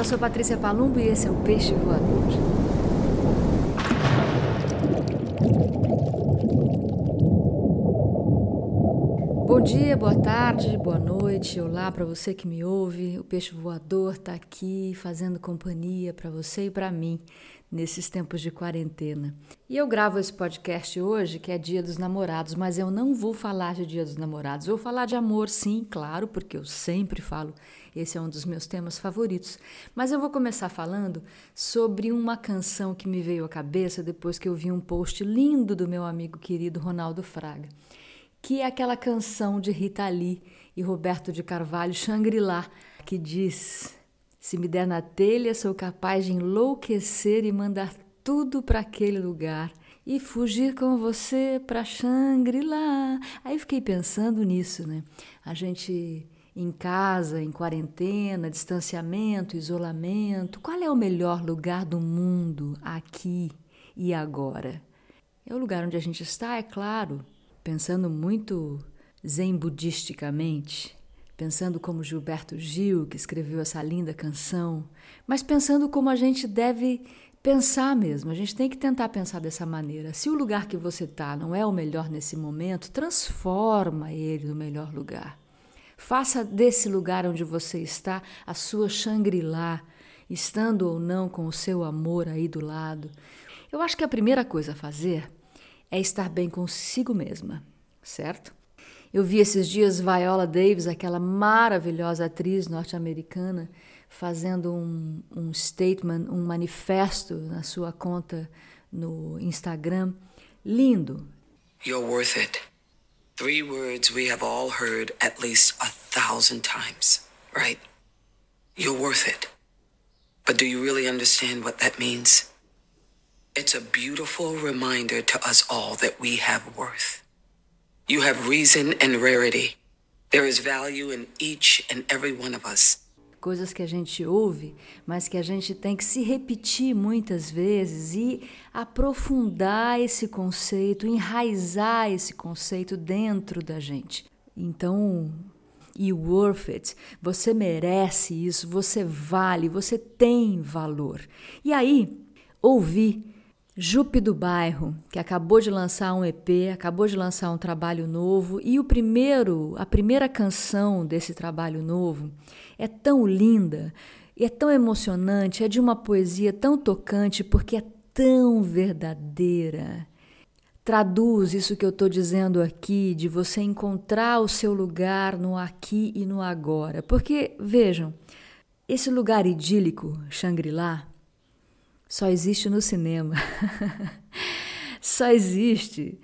eu sou Patrícia Palumbo e esse é o Peixe Voador. Bom dia, boa tarde, boa noite, olá para você que me ouve. O Peixe Voador está aqui fazendo companhia para você e para mim nesses tempos de quarentena. E eu gravo esse podcast hoje, que é Dia dos Namorados, mas eu não vou falar de Dia dos Namorados. vou falar de amor, sim, claro, porque eu sempre falo. Esse é um dos meus temas favoritos. Mas eu vou começar falando sobre uma canção que me veio à cabeça depois que eu vi um post lindo do meu amigo querido Ronaldo Fraga, que é aquela canção de Rita Lee e Roberto de Carvalho, Shangri-La, que diz se me der na telha, sou capaz de enlouquecer e mandar tudo para aquele lugar e fugir com você para Shangri-La. Aí fiquei pensando nisso, né? A gente em casa, em quarentena, distanciamento, isolamento. Qual é o melhor lugar do mundo aqui e agora? É o lugar onde a gente está, é claro, pensando muito zen budisticamente pensando como Gilberto Gil, que escreveu essa linda canção, mas pensando como a gente deve pensar mesmo. A gente tem que tentar pensar dessa maneira. Se o lugar que você está não é o melhor nesse momento, transforma ele no melhor lugar. Faça desse lugar onde você está a sua Shangri-La, estando ou não com o seu amor aí do lado. Eu acho que a primeira coisa a fazer é estar bem consigo mesma, certo? Eu vi esses dias Viola Davis, aquela maravilhosa atriz norte-americana, fazendo um, um statement, um manifesto na sua conta no Instagram. Lindo. You're worth it. Three words we have all heard at least a thousand times, right? You're worth it. But do you really understand what that means? It's a beautiful reminder to us all that we have worth. You have reason and rarity. There is value in each and every one of us. Coisas que a gente ouve, mas que a gente tem que se repetir muitas vezes e aprofundar esse conceito, enraizar esse conceito dentro da gente. Então, e worth it, você merece isso, você vale, você tem valor. E aí, ouvir Jupe do Bairro, que acabou de lançar um EP, acabou de lançar um trabalho novo, e o primeiro, a primeira canção desse trabalho novo é tão linda, é tão emocionante, é de uma poesia tão tocante porque é tão verdadeira. Traduz isso que eu estou dizendo aqui, de você encontrar o seu lugar no aqui e no agora. Porque, vejam, esse lugar idílico, Shangri-La, só existe no cinema. só existe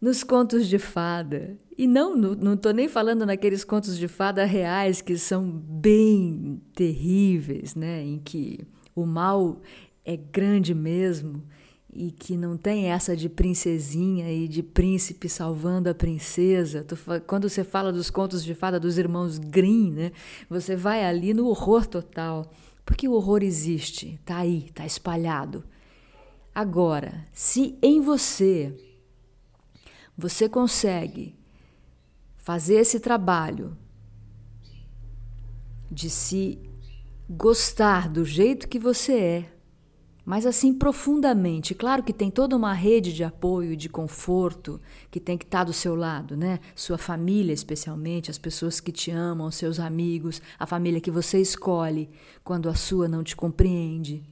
nos contos de fada. E não, não estou nem falando naqueles contos de fada reais que são bem terríveis, né? Em que o mal é grande mesmo e que não tem essa de princesinha e de príncipe salvando a princesa. Quando você fala dos contos de fada dos irmãos Grimm, né? Você vai ali no horror total. Porque o horror existe, está aí, está espalhado. Agora, se em você você consegue fazer esse trabalho de se gostar do jeito que você é, mas assim profundamente. Claro que tem toda uma rede de apoio e de conforto que tem que estar tá do seu lado, né? Sua família, especialmente, as pessoas que te amam, seus amigos, a família que você escolhe quando a sua não te compreende.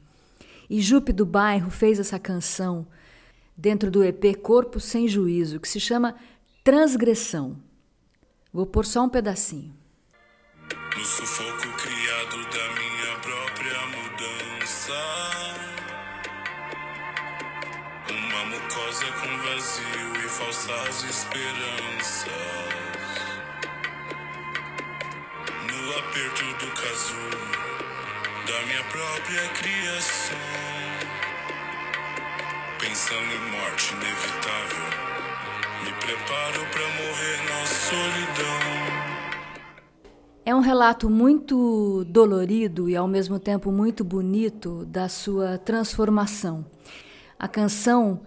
E Jupe do Bairro fez essa canção dentro do EP Corpo Sem Juízo, que se chama Transgressão. Vou pôr só um pedacinho. No sufoco Mucosa com vazio e falsas esperanças. No aperto do casulo da minha própria criação. Pensando em morte inevitável, me preparo para morrer na solidão. É um relato muito dolorido e ao mesmo tempo muito bonito da sua transformação. A canção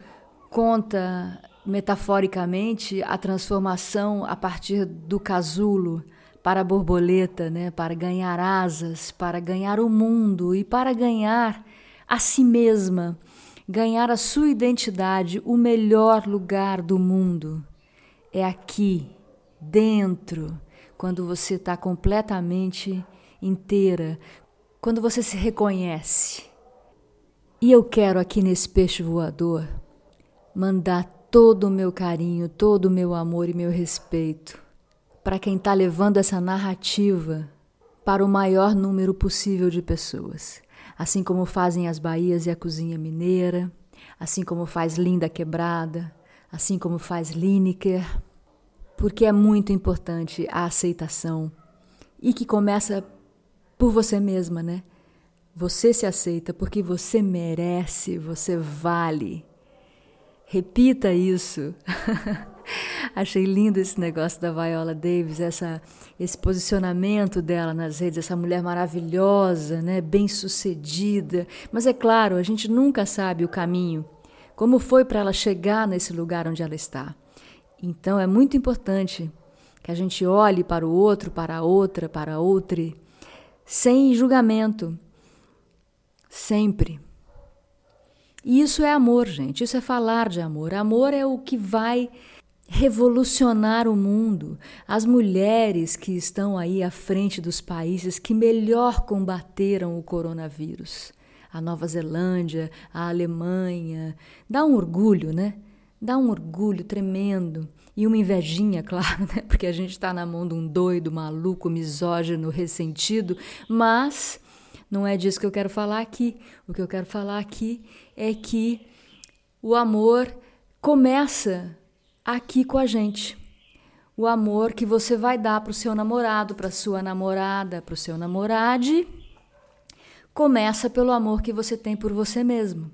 conta metaforicamente a transformação a partir do casulo para a borboleta, né? para ganhar asas, para ganhar o mundo e para ganhar a si mesma, ganhar a sua identidade, o melhor lugar do mundo. É aqui, dentro, quando você está completamente inteira, quando você se reconhece. E eu quero aqui nesse peixe voador mandar todo o meu carinho, todo o meu amor e meu respeito para quem está levando essa narrativa para o maior número possível de pessoas. Assim como fazem as Bahias e a Cozinha Mineira, assim como faz Linda Quebrada, assim como faz Lineker, porque é muito importante a aceitação e que começa por você mesma, né? Você se aceita porque você merece, você vale. Repita isso. Achei lindo esse negócio da Viola Davis, essa, esse posicionamento dela nas redes, essa mulher maravilhosa, né, bem-sucedida. Mas é claro, a gente nunca sabe o caminho, como foi para ela chegar nesse lugar onde ela está. Então é muito importante que a gente olhe para o outro, para a outra, para a outra, sem julgamento, sempre. E isso é amor, gente. Isso é falar de amor. Amor é o que vai revolucionar o mundo. As mulheres que estão aí à frente dos países que melhor combateram o coronavírus. A Nova Zelândia, a Alemanha. Dá um orgulho, né? Dá um orgulho tremendo. E uma invejinha, claro, né? porque a gente está na mão de um doido, maluco, misógino, ressentido, mas não é disso que eu quero falar aqui. O que eu quero falar aqui é que o amor começa aqui com a gente. O amor que você vai dar para o seu namorado, para sua namorada, para o seu namorade, começa pelo amor que você tem por você mesmo.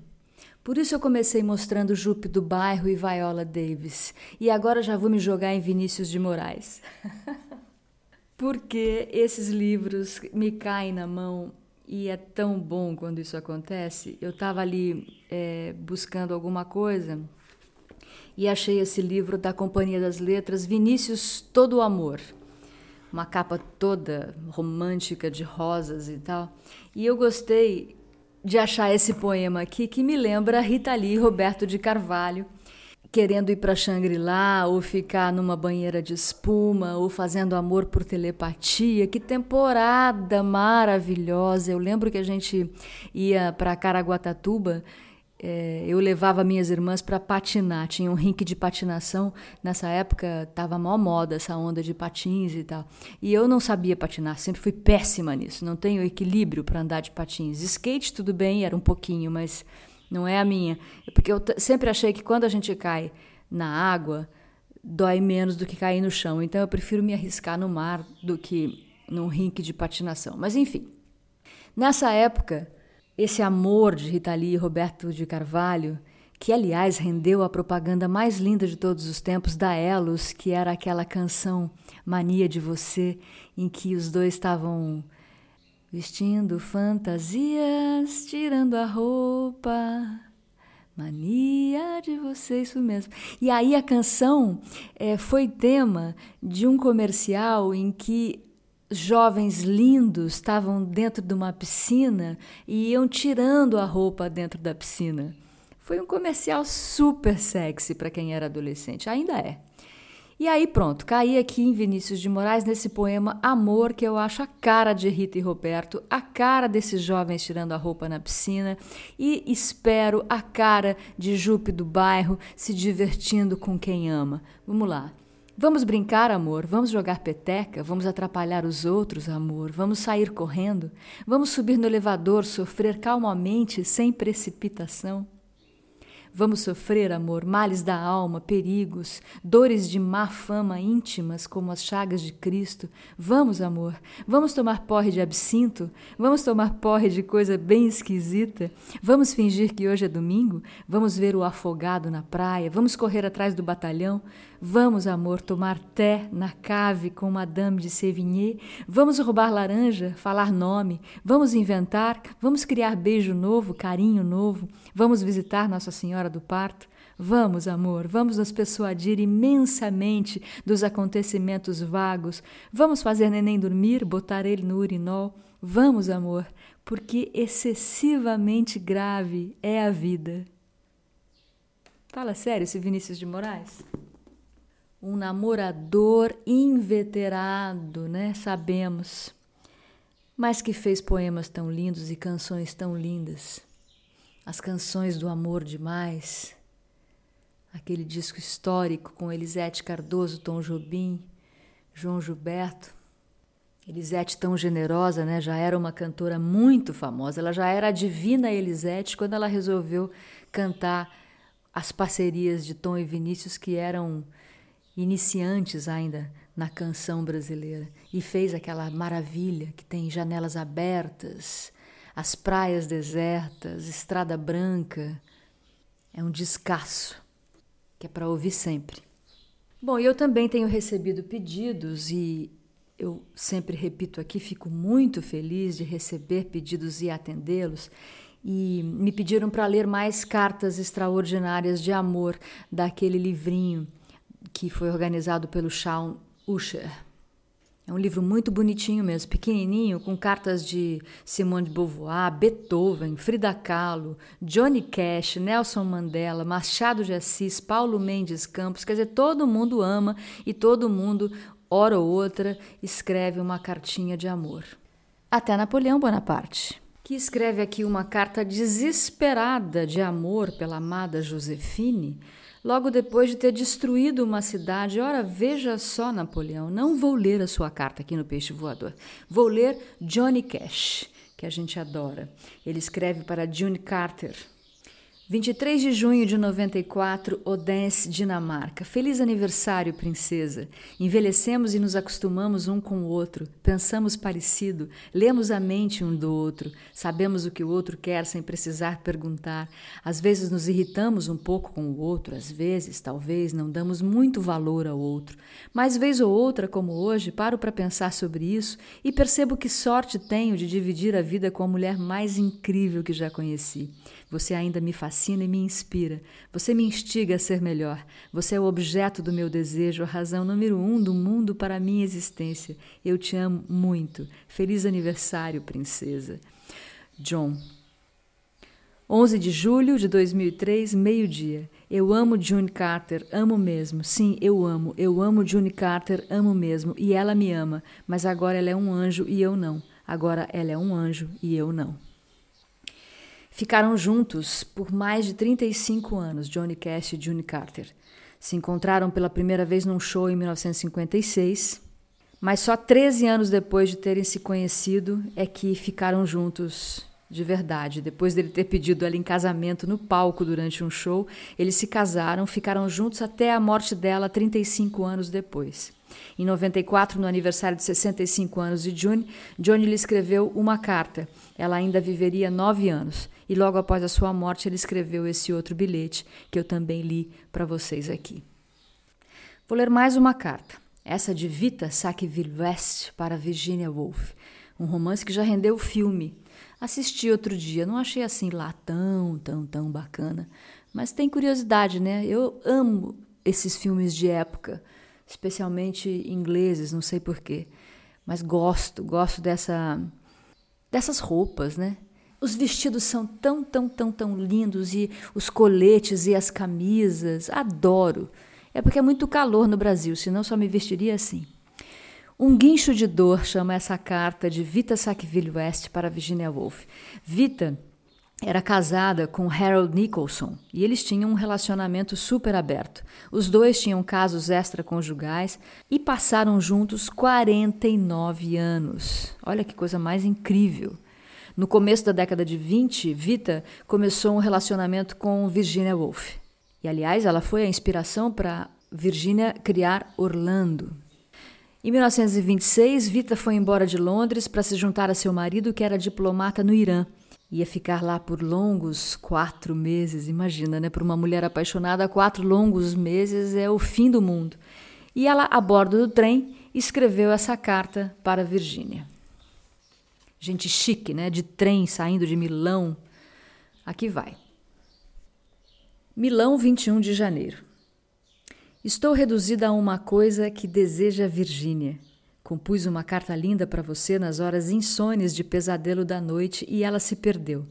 Por isso eu comecei mostrando Jupe do Bairro e Viola Davis. E agora já vou me jogar em Vinícius de Moraes. Porque esses livros me caem na mão e é tão bom quando isso acontece. Eu estava ali é, buscando alguma coisa e achei esse livro da Companhia das Letras, Vinícius Todo o Amor. Uma capa toda romântica de rosas e tal. E eu gostei de achar esse poema aqui que me lembra Rita Lee e Roberto de Carvalho, querendo ir para Shangri-La ou ficar numa banheira de espuma ou fazendo amor por telepatia. Que temporada maravilhosa! Eu lembro que a gente ia para Caraguatatuba é, eu levava minhas irmãs para patinar. Tinha um rink de patinação. Nessa época estava mal moda essa onda de patins e tal. E eu não sabia patinar, sempre fui péssima nisso. Não tenho equilíbrio para andar de patins. Skate, tudo bem, era um pouquinho, mas não é a minha. Porque eu sempre achei que quando a gente cai na água, dói menos do que cair no chão. Então eu prefiro me arriscar no mar do que num rink de patinação. Mas enfim. Nessa época esse amor de Rita Lee e Roberto de Carvalho, que aliás rendeu a propaganda mais linda de todos os tempos da Elos, que era aquela canção Mania de Você, em que os dois estavam vestindo fantasias, tirando a roupa. Mania de você, isso mesmo. E aí a canção é, foi tema de um comercial em que jovens lindos estavam dentro de uma piscina e iam tirando a roupa dentro da piscina. Foi um comercial super sexy para quem era adolescente, ainda é. E aí pronto, caí aqui em Vinícius de Moraes nesse poema Amor, que eu acho a cara de Rita e Roberto, a cara desses jovens tirando a roupa na piscina e espero a cara de Jupe do bairro se divertindo com quem ama. Vamos lá. Vamos brincar, amor? Vamos jogar peteca? Vamos atrapalhar os outros, amor? Vamos sair correndo? Vamos subir no elevador, sofrer calmamente, sem precipitação? Vamos sofrer, amor, males da alma, perigos, dores de má fama íntimas como as chagas de Cristo. Vamos, amor, vamos tomar porre de absinto? Vamos tomar porre de coisa bem esquisita? Vamos fingir que hoje é domingo? Vamos ver o afogado na praia? Vamos correr atrás do batalhão? Vamos, amor, tomar té na cave com Madame de Sévigné? Vamos roubar laranja, falar nome? Vamos inventar? Vamos criar beijo novo, carinho novo? Vamos visitar Nossa Senhora do Parto? Vamos, amor, vamos nos persuadir imensamente dos acontecimentos vagos. Vamos fazer neném dormir, botar ele no urinol. Vamos, amor, porque excessivamente grave é a vida. Fala sério, esse Vinícius de Moraes? Um namorador inveterado, né? Sabemos. Mas que fez poemas tão lindos e canções tão lindas. As canções do amor demais aquele disco histórico com Elisete Cardoso, Tom Jobim, João Gilberto. Elisete tão generosa, né? Já era uma cantora muito famosa. Ela já era a divina Elisete quando ela resolveu cantar as parcerias de Tom e Vinícius que eram iniciantes ainda na canção brasileira e fez aquela maravilha que tem janelas abertas, as praias desertas, estrada branca. É um descasso que é para ouvir sempre. Bom, eu também tenho recebido pedidos e eu sempre repito aqui, fico muito feliz de receber pedidos e atendê-los. E me pediram para ler mais cartas extraordinárias de amor daquele livrinho que foi organizado pelo Shawn Usher. É um livro muito bonitinho mesmo, pequenininho, com cartas de Simone de Beauvoir, Beethoven, Frida Kahlo, Johnny Cash, Nelson Mandela, Machado de Assis, Paulo Mendes Campos. Quer dizer, todo mundo ama e todo mundo, hora ou outra, escreve uma cartinha de amor. Até Napoleão Bonaparte, que escreve aqui uma carta desesperada de amor pela amada Josefine logo depois de ter destruído uma cidade. Ora, veja só, Napoleão, não vou ler a sua carta aqui no Peixe Voador. Vou ler Johnny Cash, que a gente adora. Ele escreve para June Carter, 23 de junho de 94, Odense, Dinamarca. Feliz aniversário, princesa. Envelhecemos e nos acostumamos um com o outro. Pensamos parecido, lemos a mente um do outro, sabemos o que o outro quer sem precisar perguntar. Às vezes nos irritamos um pouco com o outro, às vezes, talvez, não damos muito valor ao outro. Mas vez ou outra, como hoje, paro para pensar sobre isso e percebo que sorte tenho de dividir a vida com a mulher mais incrível que já conheci. Você ainda me fascina e me inspira. Você me instiga a ser melhor. Você é o objeto do meu desejo, a razão número um do mundo para a minha existência. Eu te amo muito. Feliz aniversário, princesa. John. 11 de julho de 2003, meio-dia. Eu amo June Carter, amo mesmo. Sim, eu amo. Eu amo June Carter, amo mesmo. E ela me ama. Mas agora ela é um anjo e eu não. Agora ela é um anjo e eu não. Ficaram juntos por mais de 35 anos, Johnny Cash e June Carter. Se encontraram pela primeira vez num show em 1956, mas só 13 anos depois de terem se conhecido é que ficaram juntos de verdade. Depois dele ter pedido ela em casamento no palco durante um show, eles se casaram, ficaram juntos até a morte dela 35 anos depois. Em 94, no aniversário de 65 anos de June, Johnny lhe escreveu uma carta. Ela ainda viveria nove anos e logo após a sua morte ele escreveu esse outro bilhete que eu também li para vocês aqui. Vou ler mais uma carta, essa de Vita Sackville West para Virginia Woolf, um romance que já rendeu filme. Assisti outro dia, não achei assim lá tão, tão, tão bacana, mas tem curiosidade, né? Eu amo esses filmes de época, especialmente ingleses, não sei porquê, mas gosto, gosto dessa dessas roupas, né? Os vestidos são tão, tão, tão, tão lindos e os coletes e as camisas, adoro. É porque é muito calor no Brasil, senão só me vestiria assim. Um guincho de dor chama essa carta de Vita Sackville West para Virginia Woolf. Vita era casada com Harold Nicholson e eles tinham um relacionamento super aberto. Os dois tinham casos extraconjugais e passaram juntos 49 anos. Olha que coisa mais incrível. No começo da década de 20, Vita começou um relacionamento com Virginia Woolf. E, aliás, ela foi a inspiração para Virginia criar Orlando. Em 1926, Vita foi embora de Londres para se juntar a seu marido, que era diplomata no Irã. Ia ficar lá por longos quatro meses. Imagina, né? Para uma mulher apaixonada, quatro longos meses é o fim do mundo. E ela, a bordo do trem, escreveu essa carta para Virginia gente chique, né? De trem saindo de Milão. Aqui vai. Milão, 21 de janeiro. Estou reduzida a uma coisa que deseja Virgínia. Compus uma carta linda para você nas horas insones de pesadelo da noite e ela se perdeu.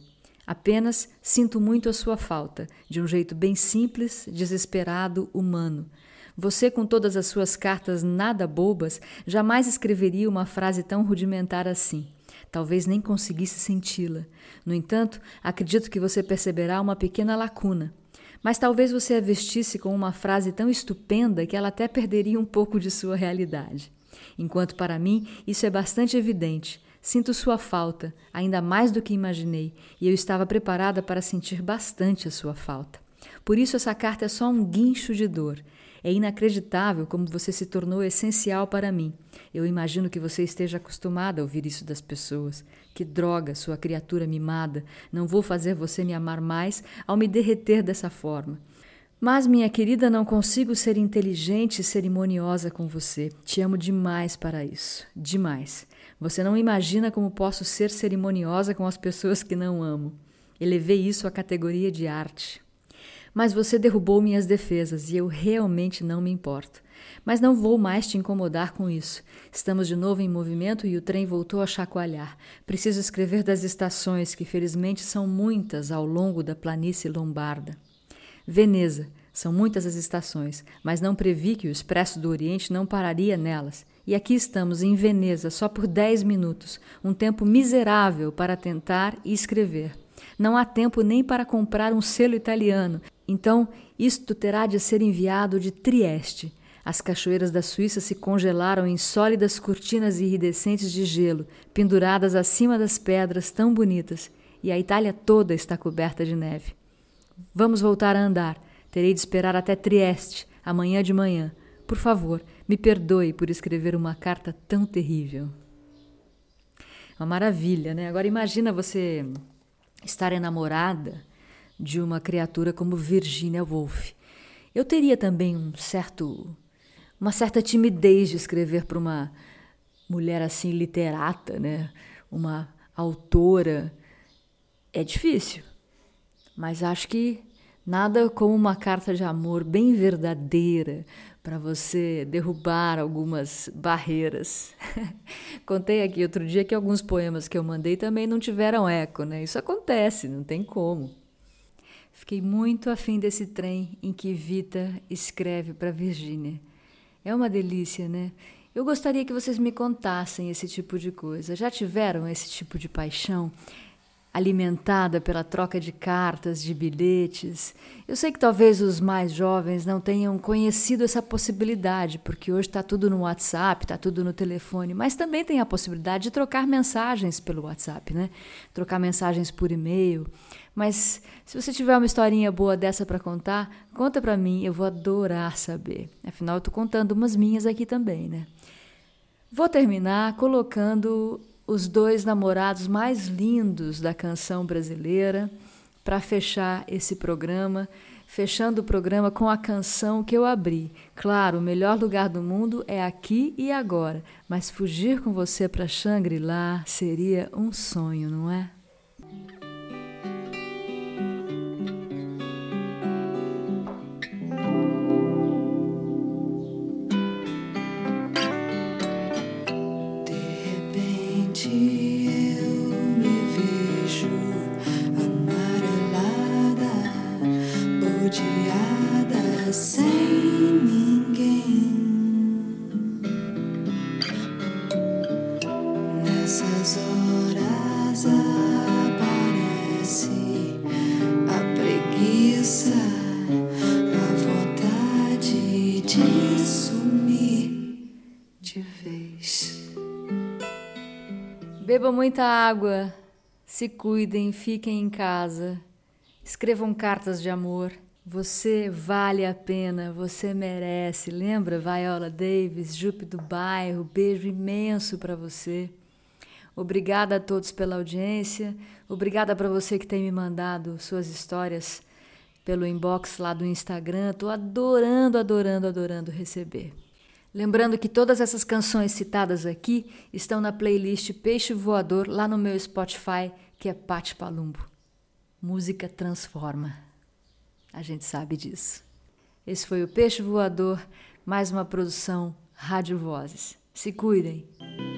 Apenas sinto muito a sua falta, de um jeito bem simples, desesperado, humano. Você, com todas as suas cartas nada bobas, jamais escreveria uma frase tão rudimentar assim. Talvez nem conseguisse senti-la. No entanto, acredito que você perceberá uma pequena lacuna. Mas talvez você a vestisse com uma frase tão estupenda que ela até perderia um pouco de sua realidade. Enquanto para mim isso é bastante evidente. Sinto sua falta, ainda mais do que imaginei, e eu estava preparada para sentir bastante a sua falta. Por isso, essa carta é só um guincho de dor. É inacreditável como você se tornou essencial para mim. Eu imagino que você esteja acostumada a ouvir isso das pessoas. Que droga, sua criatura mimada. Não vou fazer você me amar mais ao me derreter dessa forma. Mas, minha querida, não consigo ser inteligente e cerimoniosa com você. Te amo demais para isso. Demais. Você não imagina como posso ser cerimoniosa com as pessoas que não amo. Elevei isso à categoria de arte. Mas você derrubou minhas defesas e eu realmente não me importo. Mas não vou mais te incomodar com isso. Estamos de novo em movimento e o trem voltou a chacoalhar. Preciso escrever das estações, que felizmente são muitas ao longo da planície lombarda. Veneza. São muitas as estações, mas não previ que o Expresso do Oriente não pararia nelas. E aqui estamos, em Veneza, só por dez minutos, um tempo miserável para tentar e escrever. Não há tempo nem para comprar um selo italiano, então, isto terá de ser enviado de Trieste. As cachoeiras da Suíça se congelaram em sólidas cortinas iridescentes de gelo, penduradas acima das pedras tão bonitas, e a Itália toda está coberta de neve. Vamos voltar a andar. Terei de esperar até Trieste, amanhã de manhã. Por favor, me perdoe por escrever uma carta tão terrível. Uma maravilha, né? Agora imagina você estar enamorada de uma criatura como Virginia Woolf. Eu teria também um certo uma certa timidez de escrever para uma mulher assim literata, né? Uma autora. É difícil. Mas acho que nada como uma carta de amor bem verdadeira para você derrubar algumas barreiras. Contei aqui outro dia que alguns poemas que eu mandei também não tiveram eco, né? Isso acontece, não tem como. Fiquei muito afim desse trem em que Vita escreve para Virgínia. É uma delícia, né? Eu gostaria que vocês me contassem esse tipo de coisa. Já tiveram esse tipo de paixão? Alimentada pela troca de cartas, de bilhetes. Eu sei que talvez os mais jovens não tenham conhecido essa possibilidade, porque hoje está tudo no WhatsApp, está tudo no telefone, mas também tem a possibilidade de trocar mensagens pelo WhatsApp, né? Trocar mensagens por e-mail. Mas se você tiver uma historinha boa dessa para contar, conta para mim, eu vou adorar saber. Afinal, eu estou contando umas minhas aqui também, né? Vou terminar colocando os dois namorados mais lindos da canção brasileira para fechar esse programa, fechando o programa com a canção que eu abri. Claro, o melhor lugar do mundo é aqui e agora, mas fugir com você para Shangri-La seria um sonho, não é? Bebam muita água, se cuidem, fiquem em casa, escrevam cartas de amor. Você vale a pena, você merece. Lembra Viola Davis, Jupe do Bairro? Beijo imenso para você. Obrigada a todos pela audiência. Obrigada para você que tem me mandado suas histórias pelo inbox lá do Instagram. Estou adorando, adorando, adorando receber. Lembrando que todas essas canções citadas aqui estão na playlist Peixe Voador lá no meu Spotify, que é Pati Palumbo. Música transforma. A gente sabe disso. Esse foi o Peixe Voador, mais uma produção Rádio Vozes. Se cuidem!